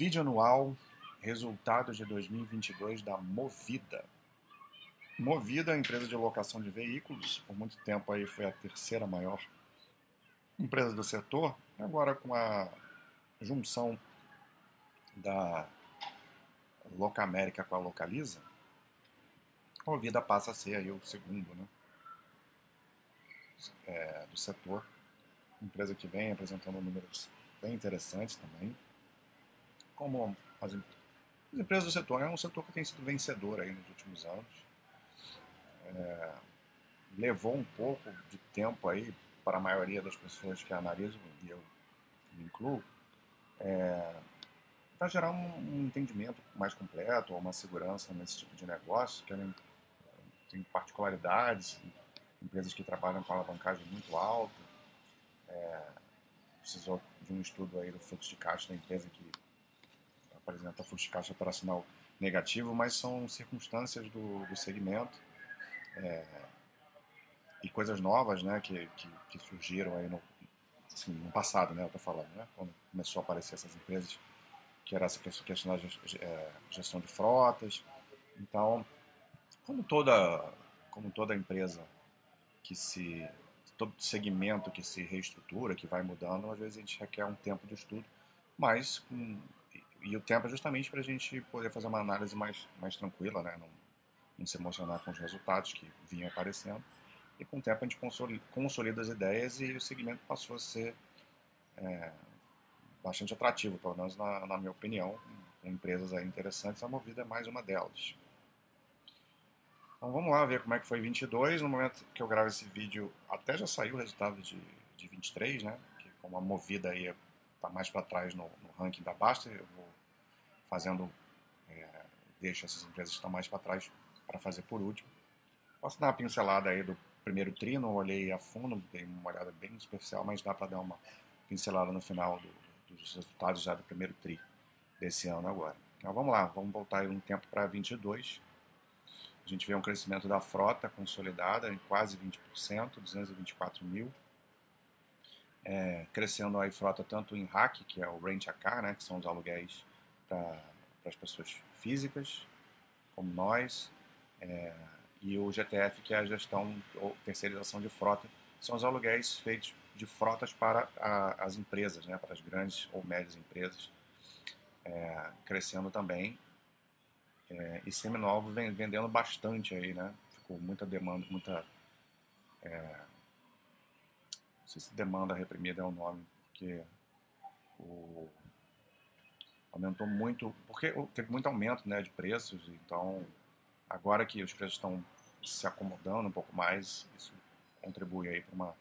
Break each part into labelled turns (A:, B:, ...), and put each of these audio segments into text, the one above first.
A: Vídeo anual, resultados de 2022 da Movida. Movida, empresa de locação de veículos, por muito tempo aí foi a terceira maior empresa do setor, agora com a junção da Locamérica com a Localiza, a Movida passa a ser aí o segundo né, é, do setor. Empresa que vem apresentando números bem interessantes também como as, as, empresas do setor, é um setor que tem sido vencedor aí nos últimos anos. É, levou um pouco de tempo aí para a maioria das pessoas que analisam, e eu me incluo, é, para gerar um, um, entendimento mais completo, ou uma segurança nesse tipo de negócio, que tem particularidades, empresas que trabalham com alavancagem muito alta, é, precisou de um estudo aí do fluxo de caixa da empresa que apresenta fluxo de caixa operacional negativo, mas são circunstâncias do, do segmento é, e coisas novas né, que, que, que surgiram aí no, assim, no passado, né, eu estou falando, né, quando começou a aparecer essas empresas, que era essa questão da é, gestão de frotas. Então, como toda, como toda empresa que se todo segmento que se reestrutura, que vai mudando, às vezes a gente requer um tempo de estudo, mas com e o tempo é justamente para a gente poder fazer uma análise mais, mais tranquila, né? Não, não, se emocionar com os resultados que vinham aparecendo. E com o tempo a gente consolida, as ideias e o segmento passou a ser é, bastante atrativo, pelo menos na, na minha opinião. Com empresas interessantes, a Movida é mais uma delas. Então vamos lá ver como é que foi 22. No momento que eu gravo esse vídeo, até já saiu o resultado de, de 23, né? Que como a Movida aí está mais para trás no, no, ranking da Basta, eu vou fazendo, é, deixo essas empresas que estão mais para trás para fazer por último. Posso dar uma pincelada aí do primeiro tri, não olhei a fundo, dei uma olhada bem superficial, mas dá para dar uma pincelada no final do, dos resultados já do primeiro tri desse ano agora. Então vamos lá, vamos voltar aí um tempo para 22. A gente vê um crescimento da frota consolidada em quase 20%, 224 mil é, crescendo a frota tanto em RAC, que é o Rent a Car, né, que são os aluguéis para as pessoas físicas, como nós, é, e o GTF, que é a gestão ou terceirização de frota, são os aluguéis feitos de frotas para a, as empresas, né, para as grandes ou médias empresas, é, crescendo também. É, e seminovo vem vendendo bastante aí, né? Ficou muita demanda, muita é, sei se demanda reprimida é o nome, porque o, aumentou muito, porque teve muito aumento né, de preços, então agora que os preços estão se acomodando um pouco mais, isso contribui aí para uma,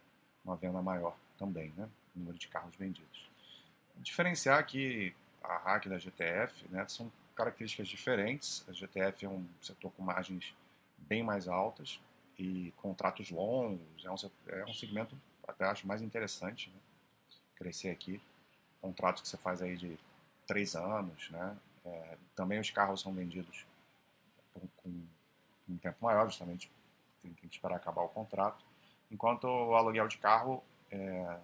A: uma venda maior também, né, número de carros vendidos. Diferenciar aqui a RAC da GTF, né, são características diferentes, a GTF é um setor com margens bem mais altas e contratos longos, é um, é um segmento até acho mais interessante, né? crescer aqui. Contratos que você faz aí de três anos, né? É, também os carros são vendidos com, um tempo maior, justamente tem, tem, que esperar acabar o contrato. Enquanto o aluguel de carro, é,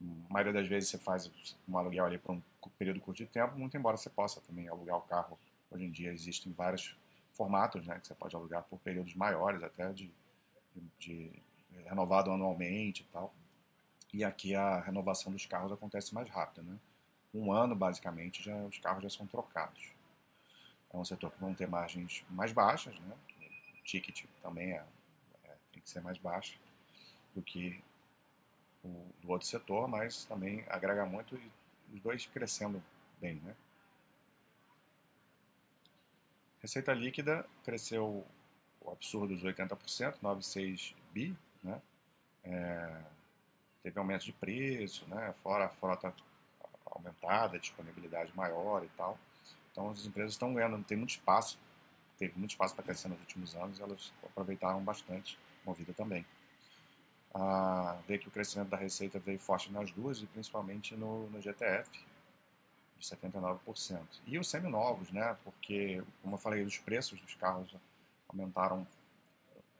A: a maioria das vezes você faz um aluguel ali por um período curto de tempo, muito embora você possa também alugar o carro. Hoje em dia existem vários formatos, né, que você pode alugar por períodos maiores, até de, de, renovado anualmente e tal. E aqui a renovação dos carros acontece mais rápido, né? Um ano, basicamente, já, os carros já são trocados. É um setor que vão ter margens mais baixas, né? O ticket também é, é tem que ser mais baixo do que o do outro setor, mas também agrega muito e os dois crescendo bem, né? Receita líquida cresceu o absurdo dos 80%, 9,6 bi, né? É, teve aumento de preço, né? Fora a frota aumentada, disponibilidade maior e tal. Então as empresas estão ganhando, tem muito espaço, teve muito espaço para crescer nos últimos anos, elas aproveitaram bastante, movida também. Ah, vê que o crescimento da receita veio forte nas duas e principalmente no, no GTF, de 79%. E os seminovos, né? Porque, como eu falei, os preços dos carros aumentaram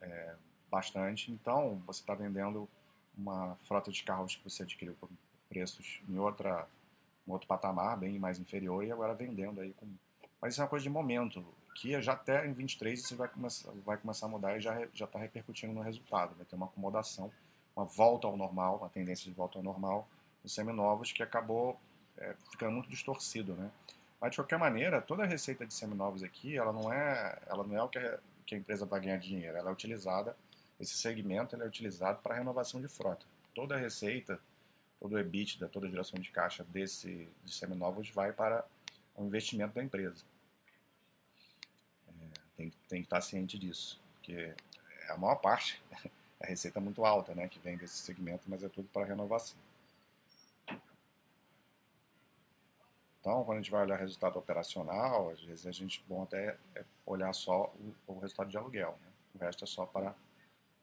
A: é, bastante. Então, você está vendendo uma frota de carros que você adquiriu por preços em outra um outro patamar, bem mais inferior, e agora vendendo aí com. Mas isso é uma coisa de momento, que já até em 23 isso vai começar, vai começar a mudar e já está repercutindo no resultado. Vai ter uma acomodação, uma volta ao normal, uma tendência de volta ao normal dos seminovos que acabou é, ficando muito distorcido, né? Mas de qualquer maneira, toda a receita de seminovos aqui, ela não é, ela não é o que a, que a empresa vai ganhar dinheiro. Ela é utilizada, esse segmento ele é utilizado para renovação de frota. Toda a receita, todo o EBITDA, toda a geração de caixa desse de seminovos vai para o investimento da empresa. É, tem, tem que estar ciente disso, porque a maior parte é a receita muito alta, né, que vem desse segmento, mas é tudo para renovação. Então, quando a gente vai olhar resultado operacional, às vezes a gente bom até é olhar só o, o resultado de aluguel. Né? O resto é só para,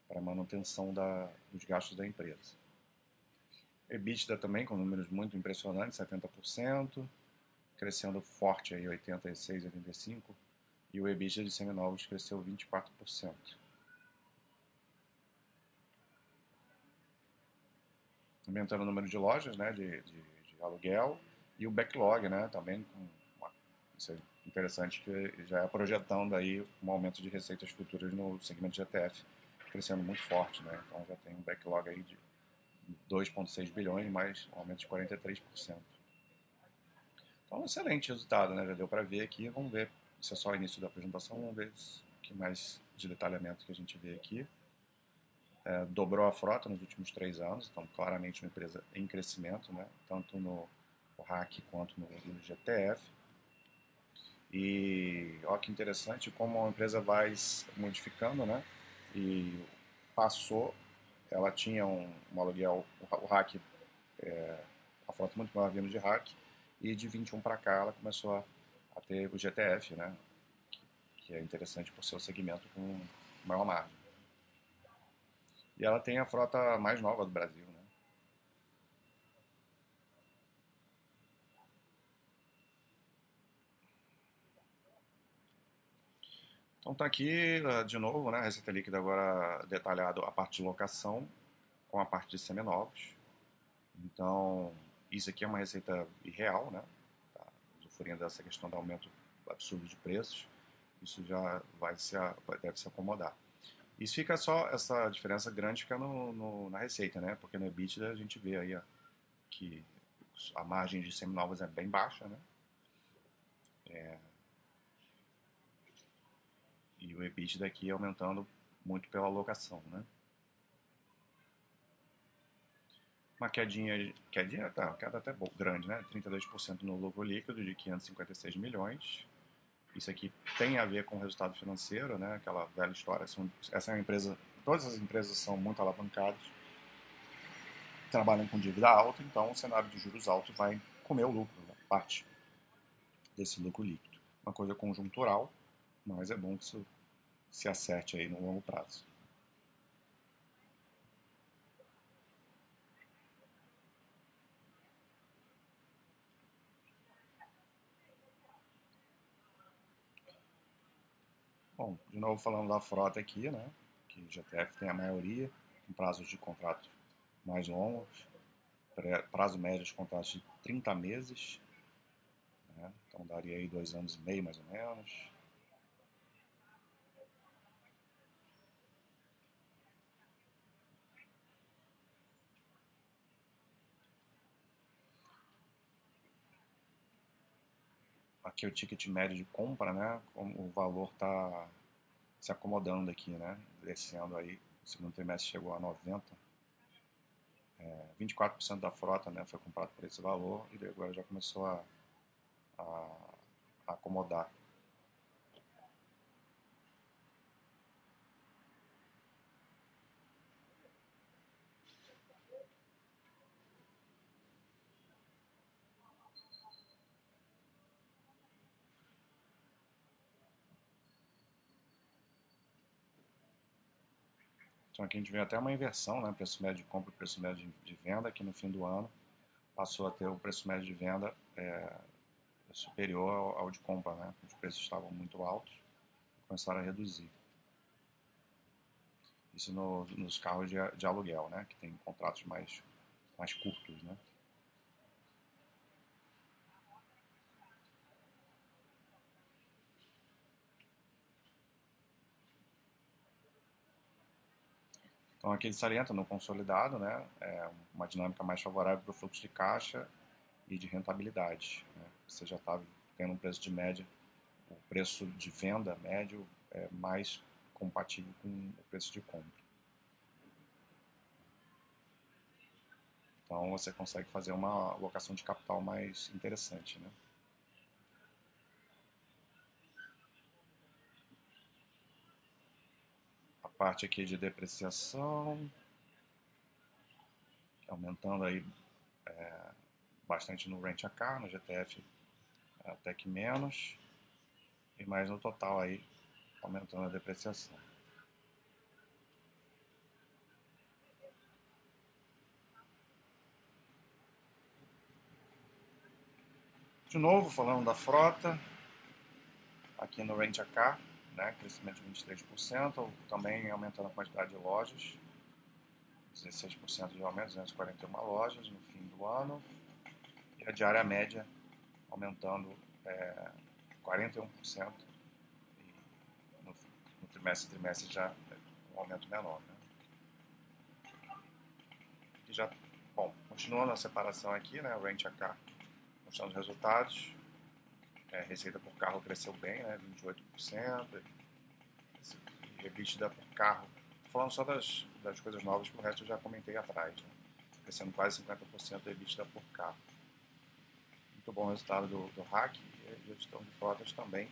A: para manutenção da, dos gastos da empresa. EBITDA também com números muito impressionantes, 70%, crescendo forte aí 86, 85, e o EBITDA de seminovos cresceu 24%. Aumentando o número de lojas né, de, de, de aluguel, e o backlog, né, também com uma, isso é interessante que já é projetando aí um aumento de receitas futuras no segmento de ETF, crescendo muito forte, né? Então já tem um backlog aí de 2,6 bilhões, mais um aumento de 43%. Então, excelente resultado, né? Já deu para ver aqui. Vamos ver, isso é só o início da apresentação, vamos ver o que mais de detalhamento que a gente vê aqui. É, dobrou a frota nos últimos três anos, então claramente uma empresa em crescimento, né? Tanto no hack quanto no, no GTF. E olha que interessante como a empresa vai modificando, né? E passou, ela tinha um, um aluguel, o hack, é, a frota muito maior vindo de hack, e de 21 para cá ela começou a, a, ter o GTF, né? Que, que é interessante por seu segmento com maior margem. E ela tem a frota mais nova do Brasil, né? Então está aqui, eh, de novo, né, receita líquida agora detalhado a parte de locação com a parte de seminovos. Então, isso aqui é uma receita irreal, né? Tá usufruindo dessa questão do aumento absurdo de preços. Isso já vai se, deve se acomodar. Isso fica só, essa diferença grande fica no, no, na receita, né? Porque no EBITDA a gente vê aí ó, que a margem de seminovos é bem baixa, né? É, e o EBITDA aqui aumentando muito pela alocação, né? Uma quedinha, quedinha tá, queda até boa, grande, né? 32% no lucro líquido de 556 milhões. Isso aqui tem a ver com o resultado financeiro, né? Aquela velha história. Essa é uma empresa, todas as empresas são muito alavancadas, trabalham com dívida alta, então o cenário de juros altos vai comer o lucro, né? parte desse lucro líquido. Uma coisa conjuntural, mas é bom que isso se acerte aí no longo prazo. Bom, de novo falando da frota aqui, né? Que GTF tem a maioria, com prazos de contrato mais longos, prazo médio de contratos de 30 meses, né? então daria aí dois anos e meio mais ou menos. Aqui o ticket médio de compra, né? O valor está se acomodando aqui, né? Descendo aí, o segundo trimestre chegou a 90. É, 24% da frota né, foi comprado por esse valor e agora já começou a, a, a acomodar. Então aqui a gente vê até uma inversão, né? Preço médio de compra e preço médio de venda, que no fim do ano passou a ter o preço médio de venda é, superior ao, de compra, né? Os preços estavam muito altos, começaram a reduzir. Isso no, nos carros de, de, aluguel, né? Que tem contratos mais, mais curtos, né? Então aqui ele salienta no consolidado, né, é uma dinâmica mais favorável para o fluxo de caixa e de rentabilidade. Né? Você já está tendo um preço de média, o preço de venda médio é mais compatível com o preço de compra. Então você consegue fazer uma alocação de capital mais interessante. Né? Parte aqui de depreciação, aumentando aí é, bastante no Rent a Car, no GTF até que menos, e mais no total aí, aumentando a depreciação. De novo, falando da frota, aqui no Rent a Car, né, crescimento de 23%, também aumentando a quantidade de lojas, 16% de aumento, 241 lojas no fim do ano, e a diária média aumentando é, 41%, e no, no trimestre trimestre já um aumento menor. Né? E já, bom, continuando a separação aqui, né, Rent a mostrando os resultados. É, receita por carro cresceu bem, né, 28%. E EBITDA por carro. Tô falando só das, das coisas novas, que o resto eu já comentei atrás. Né? Crescendo quase 50% de EBITDA por carro. Muito bom resultado do, do hack e gestão de frotas também.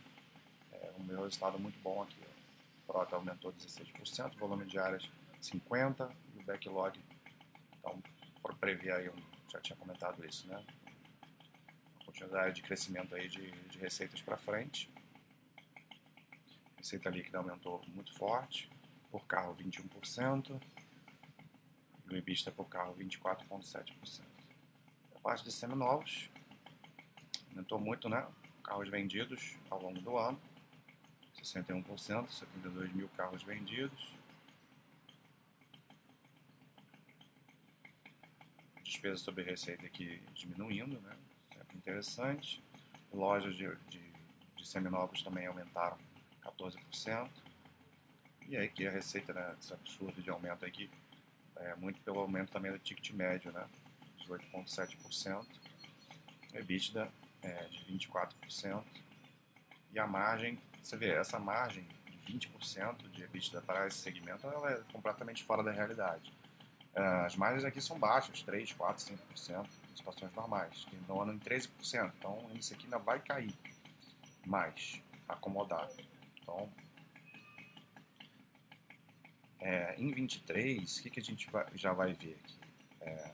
A: É, o meu resultado muito bom aqui. A frota aumentou 16%, volume de áreas 50% e o backlog, então, por prever aí, eu já tinha comentado isso, né? Continuidade de crescimento aí de, de receitas para frente. Receita líquida aumentou muito forte, por carro 21%, e por carro 24,7%. A parte de seminovos aumentou muito, né? Carros vendidos ao longo do ano, 61%, 72 mil carros vendidos. Despesa sobre receita aqui diminuindo, né? Interessante. Lojas de, de, de seminovos também aumentaram 14%. E aí que a receita, né, esse absurdo de aumento aqui, é muito pelo aumento também do ticket médio, né, 18,7%. EBITDA é, de 24%. E a margem, você vê, essa margem de 20% de EBITDA para esse segmento, ela é completamente fora da realidade. É, as margens aqui são baixas, 3, 4, 5% situações normais, que não andam em 13%. Então, isso aqui ainda vai cair mais, acomodado. Então, é, em 23, o que, que a gente vai, já vai ver aqui? É,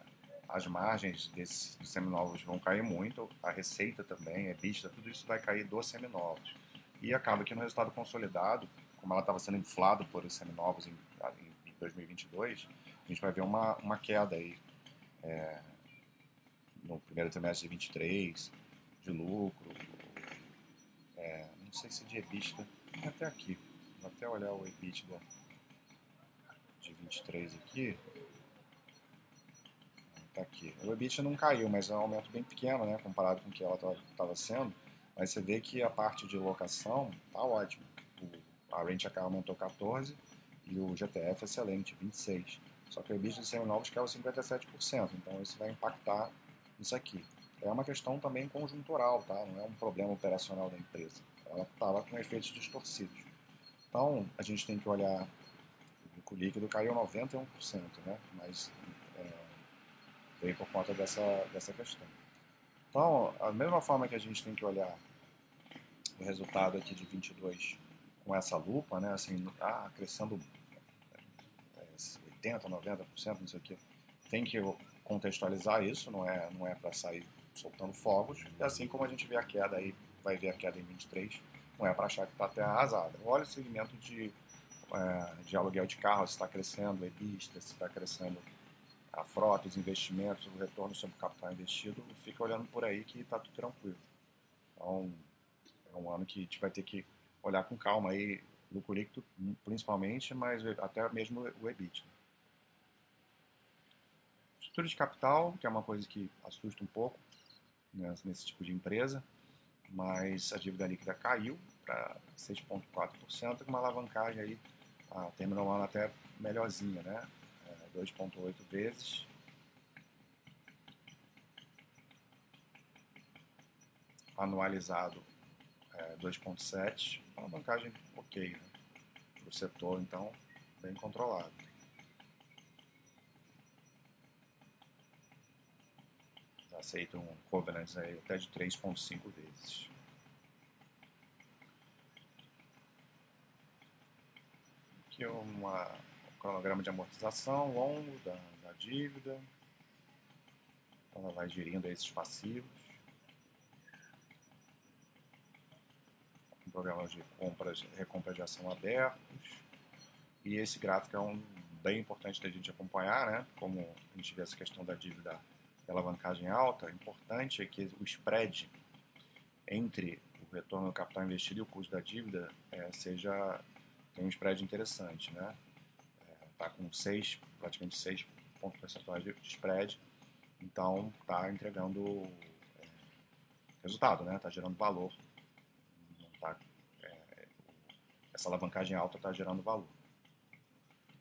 A: as margens desses seminovos vão cair muito, a receita também, é vista, tudo isso vai cair dos seminovos. E acaba que no resultado consolidado, como ela estava sendo inflada por os seminovos em, em 2022, a gente vai ver uma, uma queda aí. É, no primeiro trimestre de 23, de lucro, é, não sei se de EBITDA, até aqui, vou até olhar o EBITDA de 23 aqui, tá aqui, o EBITDA não caiu, mas é um aumento bem pequeno, né, comparado com o que ela estava sendo, mas você vê que a parte de locação tá ótima, a Rent Car aumentou 14 e o GTF é excelente, 26, só que o EBITDA de seminovos caiu 57%, então isso vai impactar isso aqui. É uma questão também conjuntural, tá? não é um problema operacional da empresa. Ela estava com efeitos distorcidos. Então, a gente tem que olhar, o líquido caiu 91%, né? mas é, veio por conta dessa, dessa questão. Então, a mesma forma que a gente tem que olhar o resultado aqui de 22 com essa lupa, né, assim, ah, crescendo 80, 90%, não sei o que, tem que contextualizar isso, não é, não é para sair soltando fogos. E assim como a gente vê a queda aí, vai ver a queda em 23, não é para achar que está até arrasada. Olha o segmento de, é, de aluguel de carros, se está crescendo, EBISTA, se está crescendo a frota, os investimentos, o retorno sobre o capital investido, fica olhando por aí que está tudo tranquilo. Então, é um ano que a gente vai ter que olhar com calma aí, lucro líquido principalmente, mas até mesmo o EBIT. Estrutura de capital, que é uma coisa que assusta um pouco né, nesse tipo de empresa, mas a dívida líquida caiu para 6,4%, com uma alavancagem aí, ah, terminou o ano até melhorzinha, né? 2,8 vezes. Anualizado é, 2,7. Uma bancagem ok né? para o setor, então, bem controlado. Aceitam covenants aí até de 3,5 vezes. Aqui uma, um cronograma de amortização longo da, da dívida. Então ela vai gerindo esses passivos. Um programa de compras, recompra de ação abertos. E esse gráfico é um bem importante da gente acompanhar, né? Como a gente vê essa questão da dívida alavancagem alta, importante é que o spread entre o retorno do capital investido e o custo da dívida é, seja tem um spread interessante, né? Está é, com 6, praticamente 6 pontos percentuais de spread, então está entregando é, resultado, né? Está gerando valor. Tá, é, essa alavancagem alta está gerando valor.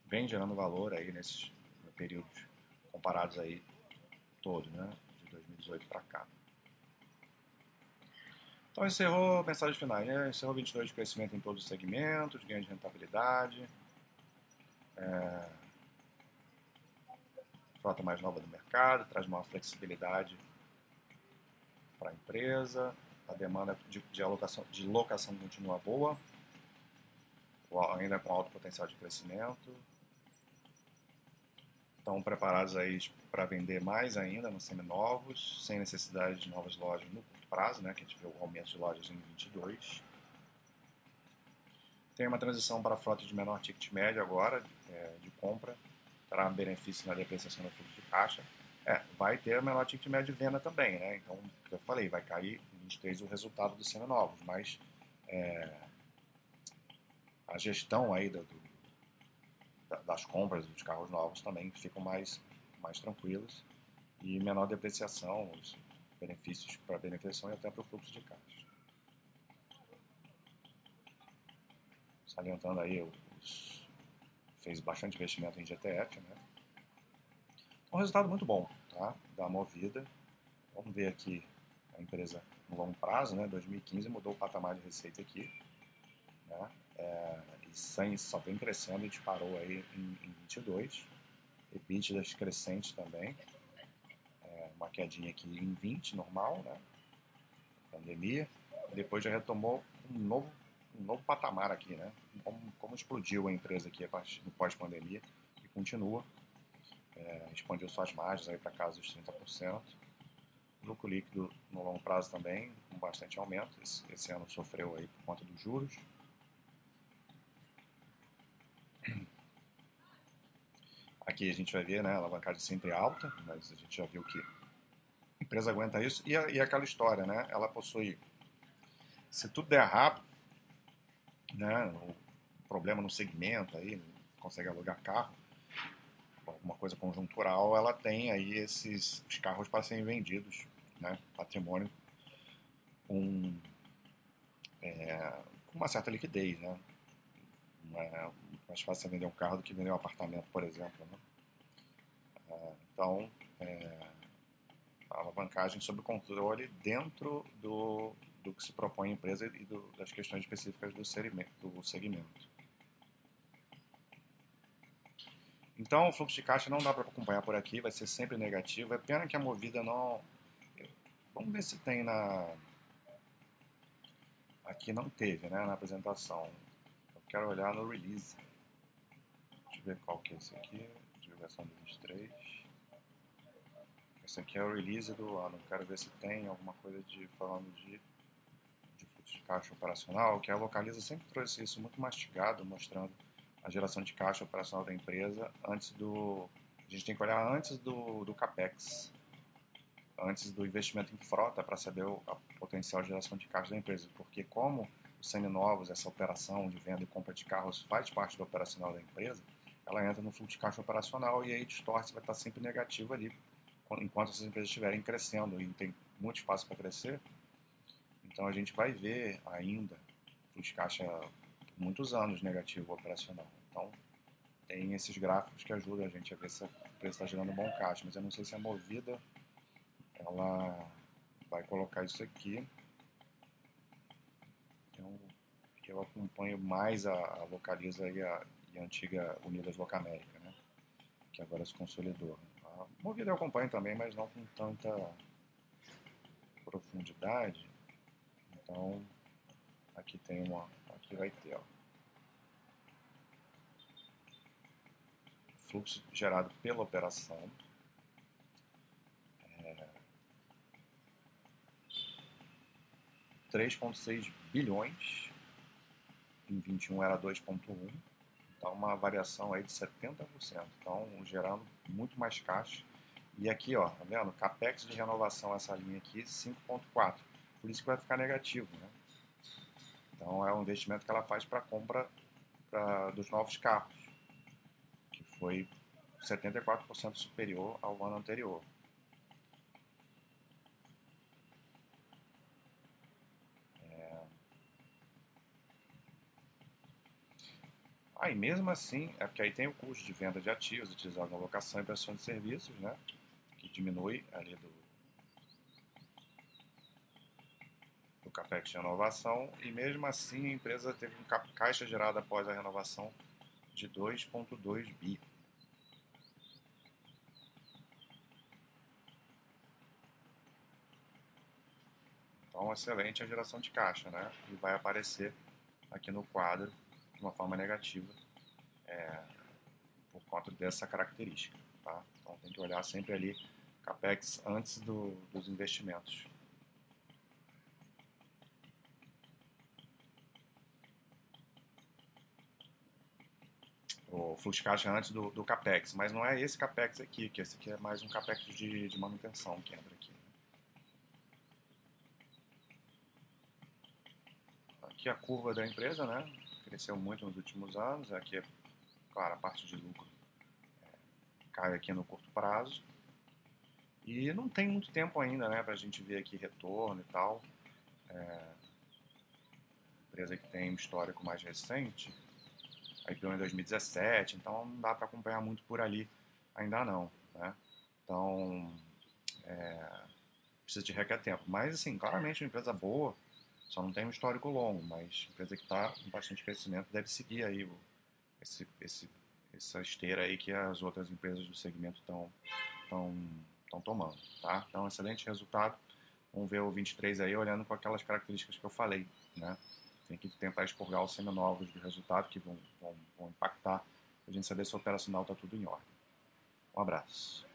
A: Vem gerando valor aí nesses períodos comparados aí todo, né? De 2018 para cá. Então encerrou mensagens finais, né? Encerrou 22 de crescimento em todos os segmentos, ganho de rentabilidade, é, frota mais nova do mercado, traz maior flexibilidade para a empresa, a demanda de, de, alocação, de locação continua boa, ainda com alto potencial de crescimento. Estão preparados aí para vender mais ainda nos seminovos, sem necessidade de novas lojas no prazo, né, que a gente vê o aumento de lojas em 22. Tem uma transição para a frota de menor ticket médio agora, é, de compra, terá um benefício na depreciação do fluxo de caixa. É, vai ter menor ticket médio de venda também, né? Então, eu falei, vai cair em 23 o resultado dos seminovos, mas é, a gestão aí do, do, das compras dos carros novos também ficam mais, mais tranquilos e menor depreciação, os, benefícios para a beneficiação e até para o fluxo de caixa. Salientando aí, os, fez bastante investimento em GTF, né? Um resultado muito bom, tá? Da Movida. Vamos ver aqui a empresa no longo prazo, né? 2015 mudou o patamar de receita aqui, né? É, e sem, só vem crescendo disparou aí em, em 22. EBITDAs crescentes também uma quedinha aqui em 20, normal, né? Pandemia. Depois já retomou um novo, um novo patamar aqui, né? Como, como explodiu a empresa aqui no pós-pandemia e continua. É, expandiu suas margens aí para casa dos 30%. Lucro líquido no longo prazo também, com bastante aumento. Esse, esse ano sofreu aí por conta dos juros. Aqui a gente vai ver, né, a alavancagem sempre alta, mas a gente já viu que empresa aguenta isso. E, e aquela história, né? Ela possui. Se tudo der errado, né? O problema no segmento aí, consegue alugar carro, alguma coisa conjuntural, ela tem aí esses os carros para serem vendidos, né? Patrimônio com, é, uma certa liquidez, né? É mais fácil vender um carro do que vender um apartamento, por exemplo, né? É, então, é, a alavancagem sob controle dentro do, do que se propõe a empresa e do, das questões específicas do segmento, do segmento. Então, o fluxo de caixa não dá para acompanhar por aqui, vai ser sempre negativo. É pena que a movida não. Vamos ver se tem na. Aqui não teve, né, na apresentação. Eu quero olhar no release. Eu ver qual que é esse aqui. Divulgação do 23. Esse aqui é o release do ano. Quero ver se tem alguma coisa de falando de, de fluxo de caixa operacional, que a Localiza sempre trouxe isso muito mastigado, mostrando a geração de caixa operacional da empresa antes do. A gente tem que olhar antes do, do CAPEX, antes do investimento em frota, para saber o a potencial geração de caixa da empresa. Porque, como os seminovos, essa operação de venda e compra de carros faz parte do operacional da empresa, ela entra no fluxo de caixa operacional e aí distorce, vai estar sempre negativo ali, enquanto essas empresas estiverem crescendo e tem muito espaço para crescer, então a gente vai ver ainda fluxo de caixa por muitos anos negativo operacional. Então tem esses gráficos que ajudam a gente a ver se o preço está gerando bom caixa, mas eu não sei se a Movida ela vai colocar isso aqui. Então, eu acompanho mais a, a Localiza e a, e a antiga Unidas Locamérica, né? que agora se consolidou. A Movida eu acompanho também, mas não com tanta profundidade. Então, aqui tem uma, aqui vai ter, ó. Fluxo gerado pela operação. É, 3,6 bilhões. Em 21 era 2,1. Então, uma variação aí de 70%. Então, gerando muito mais caixa. E aqui, ó, tá vendo? Capex de renovação, essa linha aqui, 5,4. Por isso que vai ficar negativo, né? Então, é um investimento que ela faz para compra pra, dos novos carros, que foi 74% superior ao ano anterior. Aí, mesmo assim, é porque aí tem o custo de venda de ativos utilizados na locação e prestação de serviços, né? Que diminui ali do, do CAPEX de renovação. E mesmo assim, a empresa teve um caixa gerado após a renovação de 2,2 bi. Então, excelente a geração de caixa, né? E vai aparecer aqui no quadro de uma forma negativa é, por conta dessa característica. Tá? Então tem que olhar sempre ali capex antes do, dos investimentos. O fluxo de caixa antes do, do capex, mas não é esse capex aqui, que esse aqui é mais um capex de, de manutenção que entra aqui. Né? Aqui a curva da empresa, né? Cresceu muito nos últimos anos. Aqui, é, claro, a parte de lucro é, cai aqui no curto prazo. E não tem muito tempo ainda né, para a gente ver aqui retorno e tal. É, empresa que tem um histórico mais recente, a IPO em 2017, então não dá para acompanhar muito por ali ainda não. Né? Então, é, precisa de requer tempo. Mas, assim, claramente uma empresa boa, só não tem um histórico longo, mas empresa que está com bastante crescimento deve seguir aí esse, esse, essa esteira aí que as outras empresas do segmento estão estão tomando, tá? Então, excelente resultado. Vamos ver o 23 aí olhando com aquelas características que eu falei, né? Tem que tentar expurgar os seminovos do resultado que vão, vão, vão impactar a gente saber se o operacional está tudo em ordem. Um abraço.